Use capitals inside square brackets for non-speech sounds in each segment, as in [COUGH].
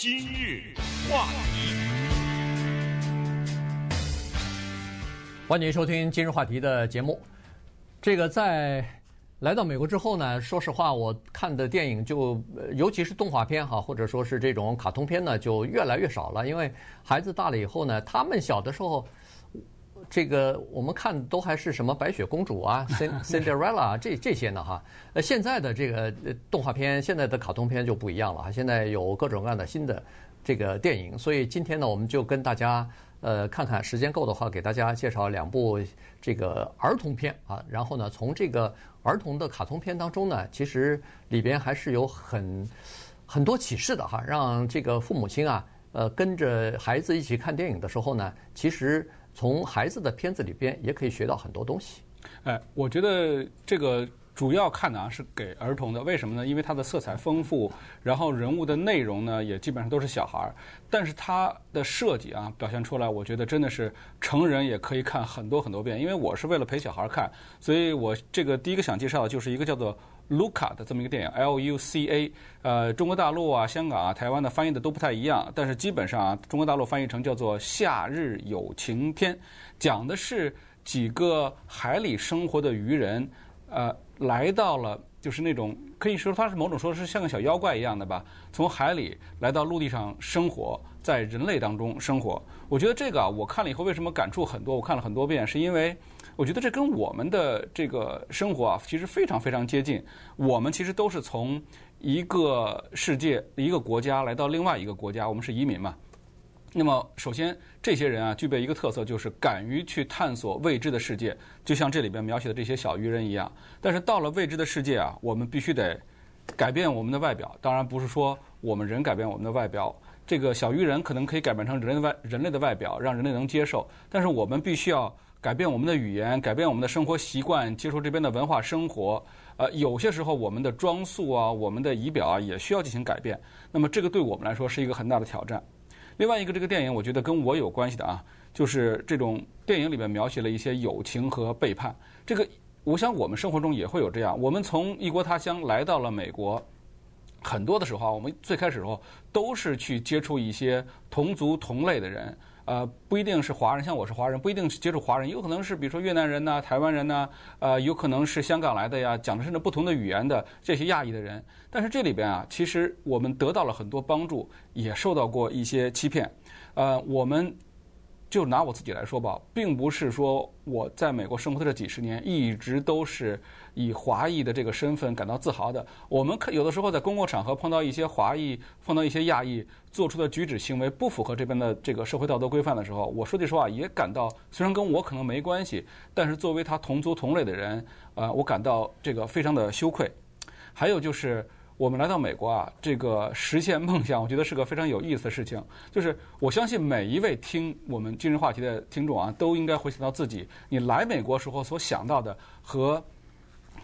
今日话题，欢迎收听今日话题的节目。这个在来到美国之后呢，说实话，我看的电影就，尤其是动画片哈，或者说是这种卡通片呢，就越来越少了。因为孩子大了以后呢，他们小的时候。这个我们看都还是什么白雪公主啊，[LAUGHS] Cinderella 这这些呢哈。呃，现在的这个动画片，现在的卡通片就不一样了哈。现在有各种各样的新的这个电影，所以今天呢，我们就跟大家呃看看，时间够的话，给大家介绍两部这个儿童片啊。然后呢，从这个儿童的卡通片当中呢，其实里边还是有很很多启示的哈，让这个父母亲啊，呃，跟着孩子一起看电影的时候呢，其实。从孩子的片子里边也可以学到很多东西。哎，我觉得这个主要看的啊是给儿童的，为什么呢？因为它的色彩丰富，然后人物的内容呢也基本上都是小孩儿，但是它的设计啊表现出来，我觉得真的是成人也可以看很多很多遍。因为我是为了陪小孩看，所以我这个第一个想介绍的就是一个叫做。卢卡的这么一个电影，L-U-C-A，呃，中国大陆啊、香港啊、台湾的翻译的都不太一样，但是基本上啊，中国大陆翻译成叫做《夏日友晴天》，讲的是几个海里生活的鱼人，呃，来到了就是那种可以说它是某种说是像个小妖怪一样的吧，从海里来到陆地上生活，在人类当中生活。我觉得这个啊，我看了以后为什么感触很多？我看了很多遍，是因为。我觉得这跟我们的这个生活啊，其实非常非常接近。我们其实都是从一个世界、一个国家来到另外一个国家，我们是移民嘛。那么，首先这些人啊，具备一个特色，就是敢于去探索未知的世界，就像这里边描写的这些小鱼人一样。但是到了未知的世界啊，我们必须得改变我们的外表。当然不是说我们人改变我们的外表，这个小鱼人可能可以改变成人的外人类的外表，让人类能接受。但是我们必须要。改变我们的语言，改变我们的生活习惯，接受这边的文化生活。呃，有些时候我们的装束啊，我们的仪表啊，也需要进行改变。那么这个对我们来说是一个很大的挑战。另外一个，这个电影我觉得跟我有关系的啊，就是这种电影里面描写了一些友情和背叛。这个我想我们生活中也会有这样。我们从异国他乡来到了美国，很多的时候啊，我们最开始的时候都是去接触一些同族同类的人。呃，不一定是华人，像我是华人，不一定是接触华人，有可能是比如说越南人呐、台湾人呐，呃，有可能是香港来的呀，讲的甚至不同的语言的这些亚裔的人。但是这里边啊，其实我们得到了很多帮助，也受到过一些欺骗。呃，我们。就拿我自己来说吧，并不是说我在美国生活的这几十年一直都是以华裔的这个身份感到自豪的。我们可有的时候在公共场合碰到一些华裔，碰到一些亚裔做出的举止行为不符合这边的这个社会道德规范的时候，我说句实话也感到，虽然跟我可能没关系，但是作为他同族同类的人，呃，我感到这个非常的羞愧。还有就是。我们来到美国啊，这个实现梦想，我觉得是个非常有意思的事情。就是我相信每一位听我们今日话题的听众啊，都应该回想到自己，你来美国时候所想到的和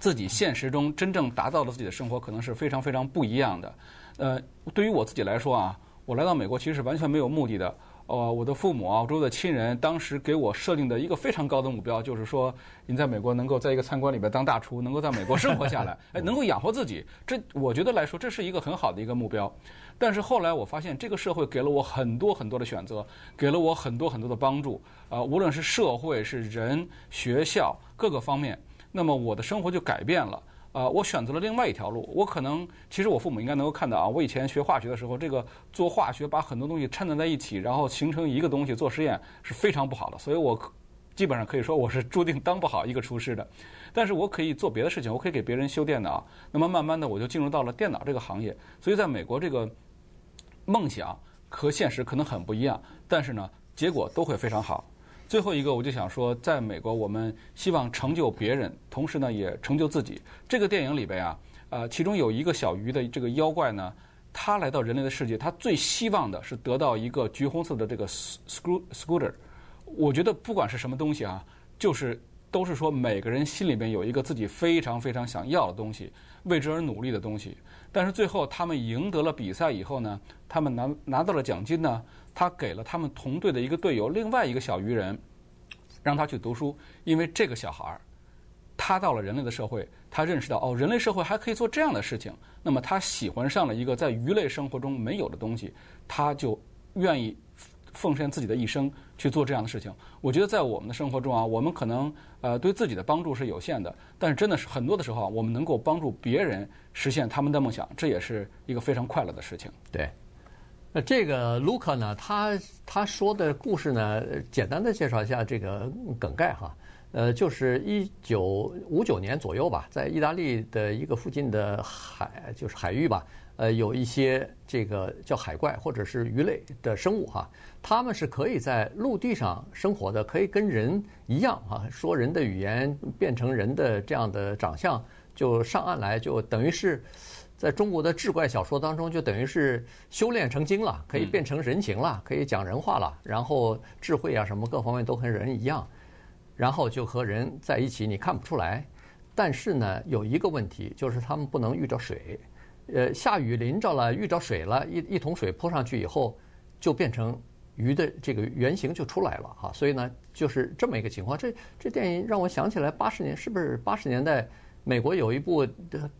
自己现实中真正达到的自己的生活，可能是非常非常不一样的。呃，对于我自己来说啊，我来到美国其实是完全没有目的的。呃，我的父母啊，周围的亲人，当时给我设定的一个非常高的目标，就是说，你在美国能够在一个餐馆里边当大厨，能够在美国生活下来，[LAUGHS] 哎，能够养活自己，这我觉得来说，这是一个很好的一个目标。但是后来我发现，这个社会给了我很多很多的选择，给了我很多很多的帮助，啊、呃，无论是社会、是人、学校各个方面，那么我的生活就改变了。啊、我选择了另外一条路。我可能，其实我父母应该能够看到啊。我以前学化学的时候，这个做化学把很多东西掺杂在一起，然后形成一个东西做实验是非常不好的。所以我基本上可以说我是注定当不好一个厨师的。但是我可以做别的事情，我可以给别人修电脑。那么慢慢的我就进入到了电脑这个行业。所以在美国，这个梦想和现实可能很不一样，但是呢，结果都会非常好。最后一个，我就想说，在美国，我们希望成就别人，同时呢，也成就自己。这个电影里边啊，呃，其中有一个小鱼的这个妖怪呢，他来到人类的世界，他最希望的是得到一个橘红色的这个 scooter。我觉得不管是什么东西啊，就是都是说每个人心里边有一个自己非常非常想要的东西，为之而努力的东西。但是最后他们赢得了比赛以后呢，他们拿拿到了奖金呢。他给了他们同队的一个队友另外一个小鱼人，让他去读书，因为这个小孩儿他到了人类的社会，他认识到哦，人类社会还可以做这样的事情。那么他喜欢上了一个在鱼类生活中没有的东西，他就愿意奉献自己的一生去做这样的事情。我觉得在我们的生活中啊，我们可能呃对自己的帮助是有限的，但是真的是很多的时候啊，我们能够帮助别人实现他们的梦想，这也是一个非常快乐的事情。对。那这个卢卡呢，他他说的故事呢，简单的介绍一下这个梗概哈。呃，就是一九五九年左右吧，在意大利的一个附近的海，就是海域吧，呃，有一些这个叫海怪或者是鱼类的生物哈，他们是可以在陆地上生活的，可以跟人一样哈，说人的语言，变成人的这样的长相，就上岸来，就等于是在中国的志怪小说当中，就等于是修炼成精了，可以变成人形了，可以讲人话了，然后智慧啊什么各方面都和人一样。然后就和人在一起，你看不出来。但是呢，有一个问题，就是他们不能遇着水。呃，下雨淋着了，遇着水了，一一桶水泼上去以后，就变成鱼的这个原型就出来了哈。所以呢，就是这么一个情况。这这电影让我想起来，八十年是不是八十年代美国有一部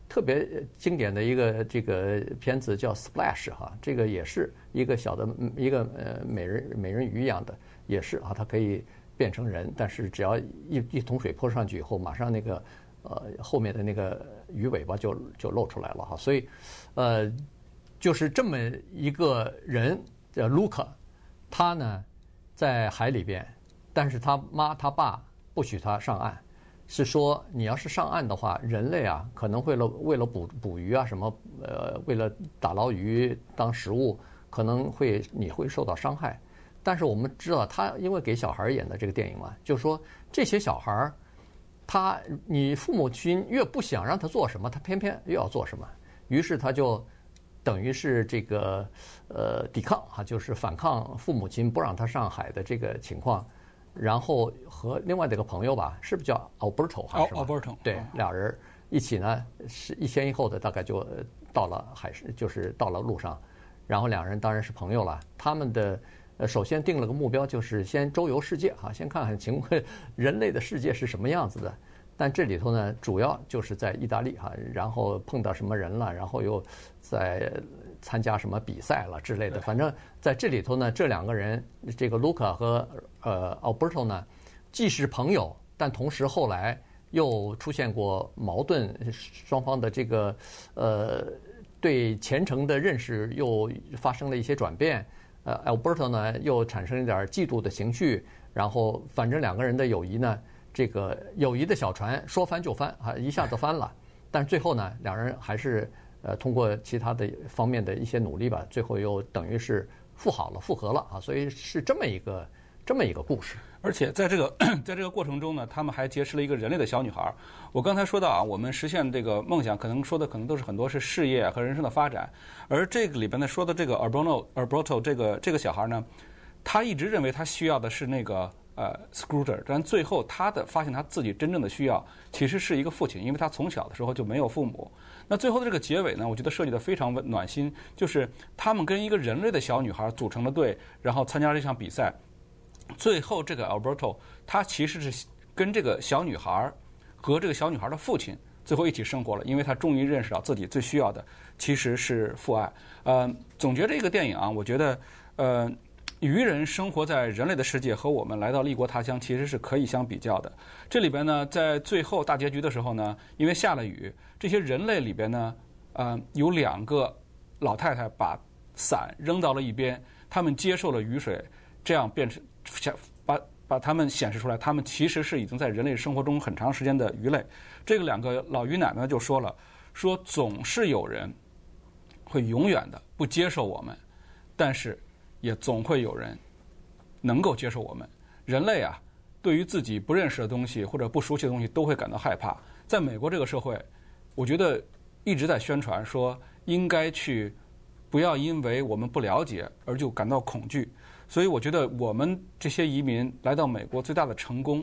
特别经典的一个这个片子叫《Splash》哈，这个也是一个小的一个呃美人美人鱼一样的，也是啊，它可以。变成人，但是只要一一桶水泼上去以后，马上那个呃后面的那个鱼尾巴就就露出来了哈，所以呃就是这么一个人叫卢卡，他呢在海里边，但是他妈他爸不许他上岸，是说你要是上岸的话，人类啊可能为了为了捕捕鱼啊什么呃为了打捞鱼当食物，可能会你会受到伤害。但是我们知道，他因为给小孩演的这个电影嘛，就是说这些小孩儿，他你父母亲越不想让他做什么，他偏偏又要做什么，于是他就等于是这个呃抵抗啊，就是反抗父母亲不让他上海的这个情况，然后和另外的一个朋友吧，是不是叫 Alberto 还是？Alberto 对，俩人一起呢，是一前一后的，大概就到了海市，就是到了路上，然后两人当然是朋友了，他们的。呃，首先定了个目标，就是先周游世界哈，先看看情况，人类的世界是什么样子的。但这里头呢，主要就是在意大利哈，然后碰到什么人了，然后又在参加什么比赛了之类的。反正在这里头呢，这两个人，这个卢卡和呃 Alberto 呢，既是朋友，但同时后来又出现过矛盾，双方的这个呃对前程的认识又发生了一些转变。呃，Alberto 呢又产生一点嫉妒的情绪，然后反正两个人的友谊呢，这个友谊的小船说翻就翻啊，一下子翻了。但最后呢，两人还是呃通过其他的方面的一些努力吧，最后又等于是复好了，复合了啊。所以是这么一个这么一个故事。而且在这个 [CLEARS THROAT] 在这个过程中呢，他们还结识了一个人类的小女孩。我刚才说到啊，我们实现这个梦想，可能说的可能都是很多是事业和人生的发展。而这个里边呢说的这个 Arbono arbuto 这个这个小孩呢，他一直认为他需要的是那个呃 Scooter，但最后他的发现他自己真正的需要其实是一个父亲，因为他从小的时候就没有父母。那最后的这个结尾呢，我觉得设计的非常暖心，就是他们跟一个人类的小女孩组成了队，然后参加了这项比赛。最后，这个 Alberto 他其实是跟这个小女孩和这个小女孩的父亲最后一起生活了，因为他终于认识到自己最需要的其实是父爱。呃，总结这个电影啊，我觉得，呃，鱼人生活在人类的世界和我们来到异国他乡其实是可以相比较的。这里边呢，在最后大结局的时候呢，因为下了雨，这些人类里边呢，呃，有两个老太太把伞扔到了一边，他们接受了雨水，这样变成。显把把他们显示出来，他们其实是已经在人类生活中很长时间的鱼类。这个两个老鱼奶奶就说了，说总是有人会永远的不接受我们，但是也总会有人能够接受我们。人类啊，对于自己不认识的东西或者不熟悉的东西都会感到害怕。在美国这个社会，我觉得一直在宣传说应该去不要因为我们不了解而就感到恐惧。所以我觉得我们这些移民来到美国最大的成功，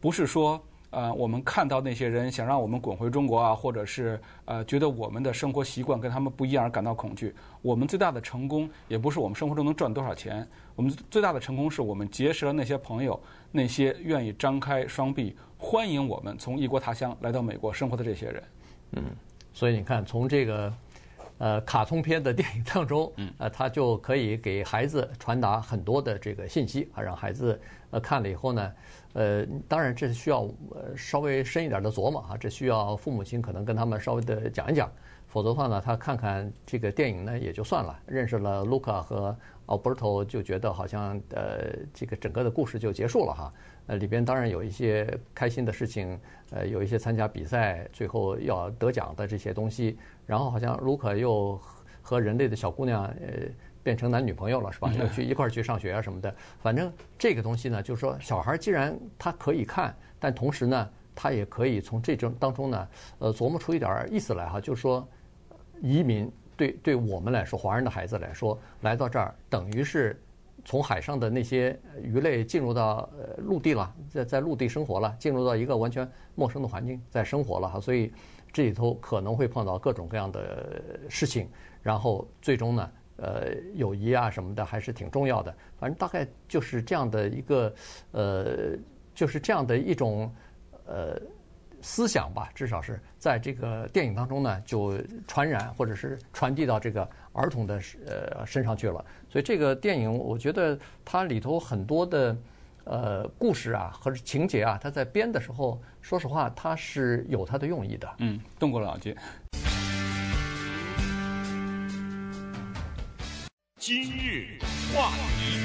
不是说呃，我们看到那些人想让我们滚回中国啊，或者是呃觉得我们的生活习惯跟他们不一样而感到恐惧。我们最大的成功也不是我们生活中能赚多少钱，我们最大的成功是我们结识了那些朋友，那些愿意张开双臂欢迎我们从异国他乡来到美国生活的这些人。嗯，所以你看，从这个呃卡通片的电影当中，呃，他就可以给孩子传达很多的这个信息啊，让孩子呃看了以后呢。呃，当然这需要呃稍微深一点的琢磨啊，这需要父母亲可能跟他们稍微的讲一讲，否则的话呢，他看看这个电影呢也就算了，认识了卢卡和奥伯托就觉得好像呃这个整个的故事就结束了哈。呃里边当然有一些开心的事情，呃有一些参加比赛最后要得奖的这些东西，然后好像卢卡又和人类的小姑娘呃。变成男女朋友了是吧？要去一块儿去上学啊什么的。反正这个东西呢，就是说小孩既然他可以看，但同时呢，他也可以从这种当中呢，呃，琢磨出一点意思来哈。就是说，移民对对我们来说，华人的孩子来说，来到这儿等于是从海上的那些鱼类进入到呃陆地了，在在陆地生活了，进入到一个完全陌生的环境在生活了哈。所以这里头可能会碰到各种各样的事情，然后最终呢。呃，友谊啊什么的还是挺重要的。反正大概就是这样的一个，呃，就是这样的一种呃思想吧。至少是在这个电影当中呢，就传染或者是传递到这个儿童的呃身上去了。所以这个电影，我觉得它里头很多的呃故事啊和情节啊，它在编的时候，说实话，它是有它的用意的。嗯，动过脑筋。今日话题，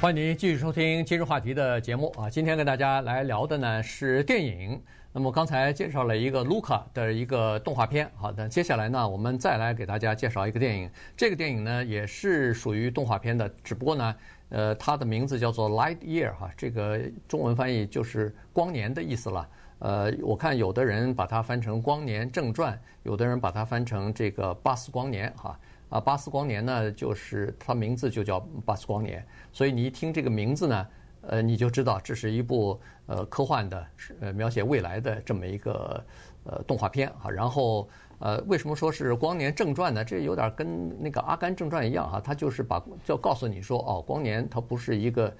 欢迎您继续收听今日话题的节目啊！今天跟大家来聊的呢是电影。那么刚才介绍了一个卢卡的一个动画片，好的，接下来呢我们再来给大家介绍一个电影。这个电影呢也是属于动画片的，只不过呢，呃，它的名字叫做《Light Year》哈，这个中文翻译就是光年的意思了。呃，我看有的人把它翻成《光年正传》，有的人把它翻成这个《巴斯光年》哈。啊，巴斯光年呢，就是它名字就叫巴斯光年，所以你一听这个名字呢，呃，你就知道这是一部呃科幻的，呃描写未来的这么一个呃动画片哈。然后呃，为什么说是《光年正传》呢？这有点跟那个《阿甘正传》一样哈，它就是把就告诉你说，哦，光年它不是一个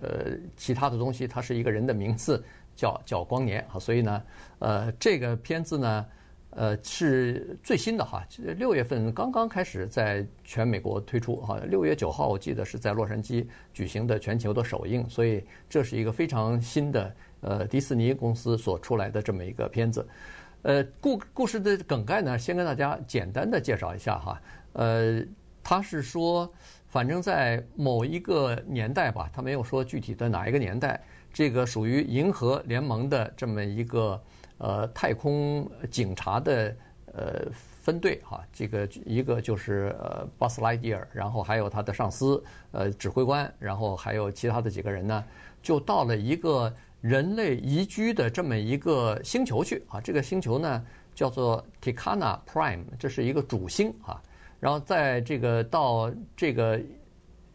呃其他的东西，它是一个人的名字。叫叫光年啊，所以呢，呃，这个片子呢，呃，是最新的哈，六月份刚刚开始在全美国推出哈，六月九号我记得是在洛杉矶举行的全球的首映，所以这是一个非常新的呃迪士尼公司所出来的这么一个片子，呃，故故事的梗概呢，先跟大家简单的介绍一下哈，呃，他是说，反正在某一个年代吧，他没有说具体的哪一个年代。这个属于银河联盟的这么一个呃太空警察的呃分队哈，这个一个就是呃 Buzz Lightyear，然后还有他的上司呃指挥官，然后还有其他的几个人呢，就到了一个人类宜居的这么一个星球去啊。这个星球呢叫做 Tikana Prime，这是一个主星啊。然后在这个到这个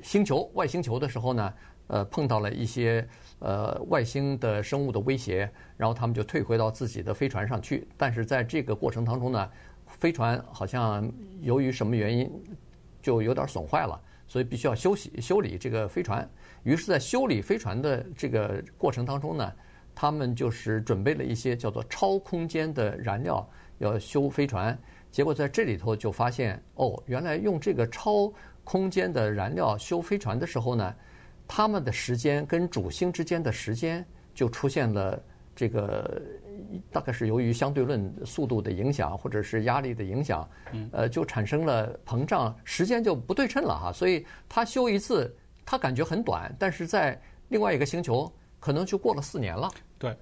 星球外星球的时候呢，呃碰到了一些。呃，外星的生物的威胁，然后他们就退回到自己的飞船上去。但是在这个过程当中呢，飞船好像由于什么原因就有点损坏了，所以必须要休息修理这个飞船。于是，在修理飞船的这个过程当中呢，他们就是准备了一些叫做超空间的燃料要修飞船。结果在这里头就发现，哦，原来用这个超空间的燃料修飞船的时候呢。他们的时间跟主星之间的时间就出现了这个，大概是由于相对论速度的影响，或者是压力的影响，呃，就产生了膨胀，时间就不对称了哈。所以他修一次，他感觉很短，但是在另外一个星球可能就过了四年了。对，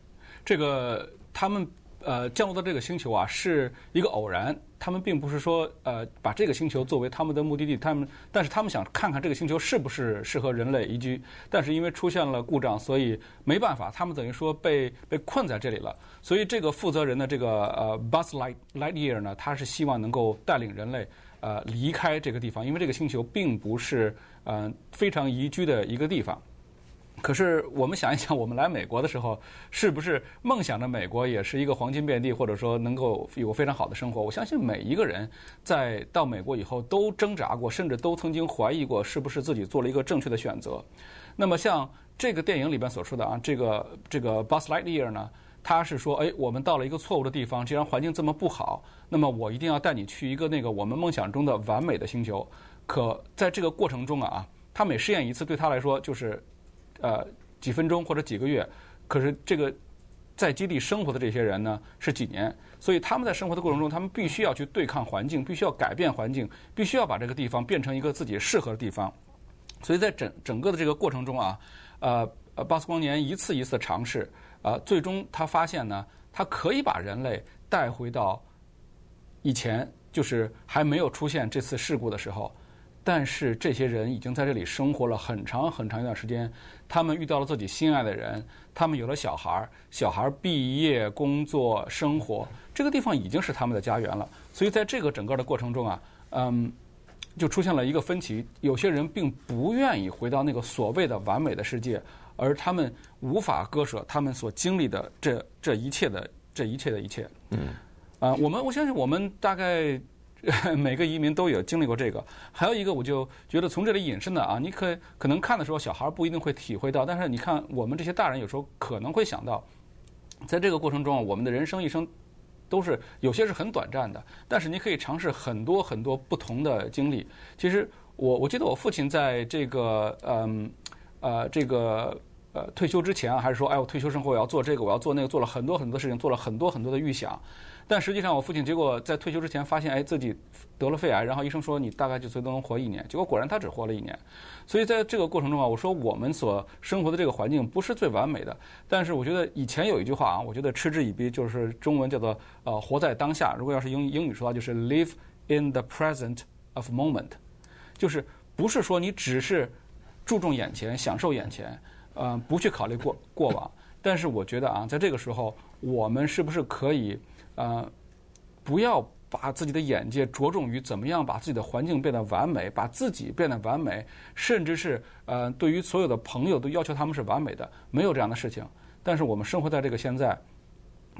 这个他们。呃，降落到这个星球啊，是一个偶然。他们并不是说呃把这个星球作为他们的目的地，他们但是他们想看看这个星球是不是适合人类宜居。但是因为出现了故障，所以没办法，他们等于说被被困在这里了。所以这个负责人的这个呃 Buzz Light Lightyear 呢，他是希望能够带领人类呃离开这个地方，因为这个星球并不是呃非常宜居的一个地方。可是我们想一想，我们来美国的时候，是不是梦想着美国也是一个黄金遍地，或者说能够有个非常好的生活？我相信每一个人在到美国以后都挣扎过，甚至都曾经怀疑过是不是自己做了一个正确的选择。那么像这个电影里边所说的啊，这个这个 Buzz Lightyear 呢，他是说，哎，我们到了一个错误的地方，既然环境这么不好，那么我一定要带你去一个那个我们梦想中的完美的星球。可在这个过程中啊，他每试验一次，对他来说就是。呃，几分钟或者几个月，可是这个在基地生活的这些人呢，是几年，所以他们在生活的过程中，他们必须要去对抗环境，必须要改变环境，必须要把这个地方变成一个自己适合的地方。所以在整整个的这个过程中啊，呃呃，巴斯光年一次一次尝试，啊、呃，最终他发现呢，他可以把人类带回到以前，就是还没有出现这次事故的时候。但是这些人已经在这里生活了很长很长一段时间，他们遇到了自己心爱的人，他们有了小孩儿，小孩儿毕业、工作、生活，这个地方已经是他们的家园了。所以在这个整个的过程中啊，嗯，就出现了一个分歧。有些人并不愿意回到那个所谓的完美的世界，而他们无法割舍他们所经历的这这一切的这一切的一切。嗯，啊，我们我相信我们大概。[LAUGHS] 每个移民都有经历过这个，还有一个，我就觉得从这里引申的啊，你可可能看的时候，小孩不一定会体会到，但是你看我们这些大人有时候可能会想到，在这个过程中，我们的人生一生都是有些是很短暂的，但是你可以尝试很多很多不同的经历。其实我我记得我父亲在这个嗯呃这个呃退休之前，还是说哎我退休生活我要做这个我要做那个，做了很多很多事情，做了很多很多的预想。但实际上，我父亲结果在退休之前发现，哎，自己得了肺癌，然后医生说你大概就最多能活一年。结果果然他只活了一年。所以在这个过程中啊，我说我们所生活的这个环境不是最完美的。但是我觉得以前有一句话啊，我觉得嗤之以鼻，就是中文叫做呃活在当下。如果要是英英语说话，就是 live in the present of moment，就是不是说你只是注重眼前，享受眼前，呃，不去考虑过过往。但是我觉得啊，在这个时候，我们是不是可以？呃，不要把自己的眼界着重于怎么样把自己的环境变得完美，把自己变得完美，甚至是呃，对于所有的朋友都要求他们是完美的，没有这样的事情。但是我们生活在这个现在，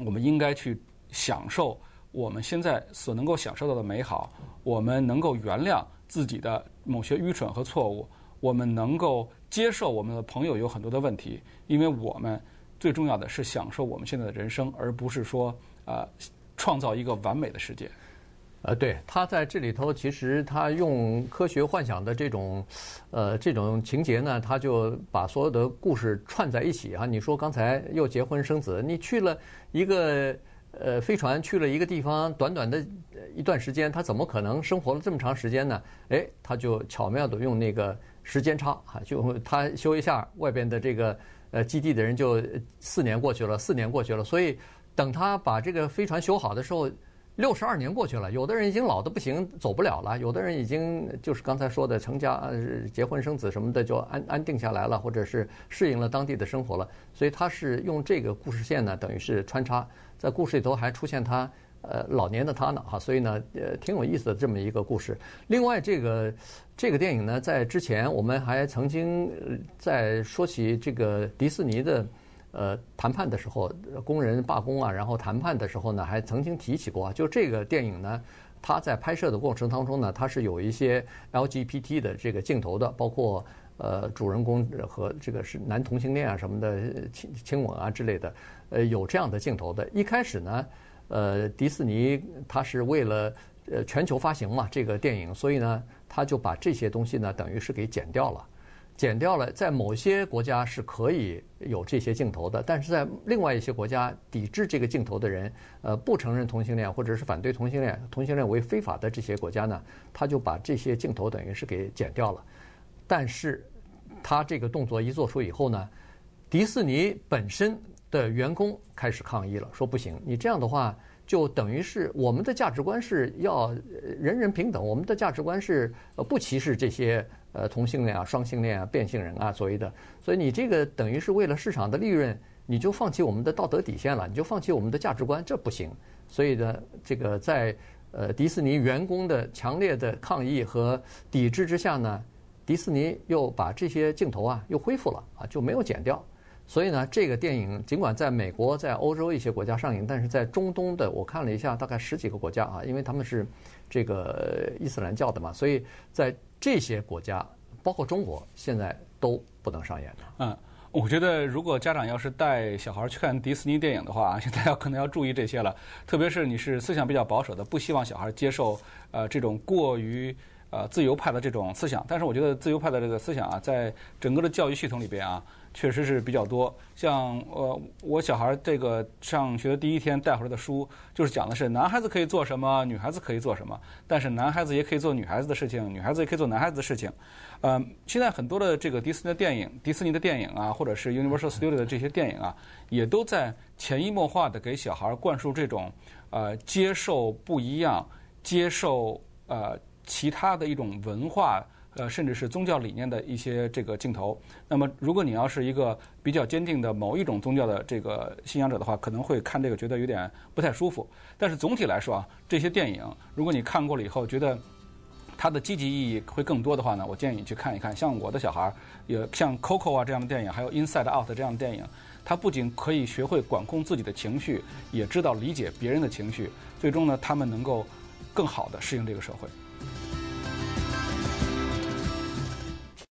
我们应该去享受我们现在所能够享受到的美好，我们能够原谅自己的某些愚蠢和错误，我们能够接受我们的朋友有很多的问题，因为我们最重要的是享受我们现在的人生，而不是说。啊，创造一个完美的世界。呃，对，他在这里头，其实他用科学幻想的这种，呃，这种情节呢，他就把所有的故事串在一起啊。你说刚才又结婚生子，你去了一个呃飞船，去了一个地方，短短的一段时间，他怎么可能生活了这么长时间呢？哎，他就巧妙地用那个时间差啊，就他修一下外边的这个呃基地的人就四年过去了，四年过去了，所以。等他把这个飞船修好的时候，六十二年过去了。有的人已经老得不行，走不了了；有的人已经就是刚才说的成家、结婚生子什么的，就安安定下来了，或者是适应了当地的生活了。所以他是用这个故事线呢，等于是穿插在故事里头，还出现他呃老年的他呢哈。所以呢，呃，挺有意思的这么一个故事。另外，这个这个电影呢，在之前我们还曾经在说起这个迪士尼的。呃，谈判的时候，工人罢工啊，然后谈判的时候呢，还曾经提起过，就这个电影呢，它在拍摄的过程当中呢，它是有一些 LGBT 的这个镜头的，包括呃主人公和这个是男同性恋啊什么的亲亲吻啊之类的，呃有这样的镜头的。一开始呢，呃迪士尼它是为了呃全球发行嘛这个电影，所以呢，他就把这些东西呢等于是给剪掉了。剪掉了，在某些国家是可以有这些镜头的，但是在另外一些国家抵制这个镜头的人，呃，不承认同性恋或者是反对同性恋，同性恋为非法的这些国家呢，他就把这些镜头等于是给剪掉了。但是他这个动作一做出以后呢，迪士尼本身的员工开始抗议了，说不行，你这样的话就等于是我们的价值观是要人人平等，我们的价值观是呃不歧视这些。呃，同性恋啊，双性恋啊，变性人啊，所谓的，所以你这个等于是为了市场的利润，你就放弃我们的道德底线了，你就放弃我们的价值观，这不行。所以呢，这个在呃迪士尼员工的强烈的抗议和抵制之下呢，迪士尼又把这些镜头啊又恢复了啊，就没有剪掉。所以呢，这个电影尽管在美国、在欧洲一些国家上映，但是在中东的我看了一下，大概十几个国家啊，因为他们是这个伊斯兰教的嘛，所以在这些国家，包括中国，现在都不能上演的。嗯，我觉得如果家长要是带小孩去看迪士尼电影的话，现在要可能要注意这些了，特别是你是思想比较保守的，不希望小孩接受呃这种过于呃自由派的这种思想。但是我觉得自由派的这个思想啊，在整个的教育系统里边啊。确实是比较多，像呃，我小孩这个上学的第一天带回来的书，就是讲的是男孩子可以做什么，女孩子可以做什么，但是男孩子也可以做女孩子的事情，女孩子也可以做男孩子的事情。呃，现在很多的这个迪士尼的电影，迪士尼的电影啊，或者是 Universal Studio 的这些电影啊，也都在潜移默化的给小孩灌输这种呃接受不一样、接受呃其他的一种文化。呃，甚至是宗教理念的一些这个镜头。那么，如果你要是一个比较坚定的某一种宗教的这个信仰者的话，可能会看这个觉得有点不太舒服。但是总体来说啊，这些电影如果你看过了以后觉得它的积极意义会更多的话呢，我建议你去看一看。像我的小孩，也像 Coco 啊这样的电影，还有 Inside Out 这样的电影，他不仅可以学会管控自己的情绪，也知道理解别人的情绪。最终呢，他们能够更好地适应这个社会。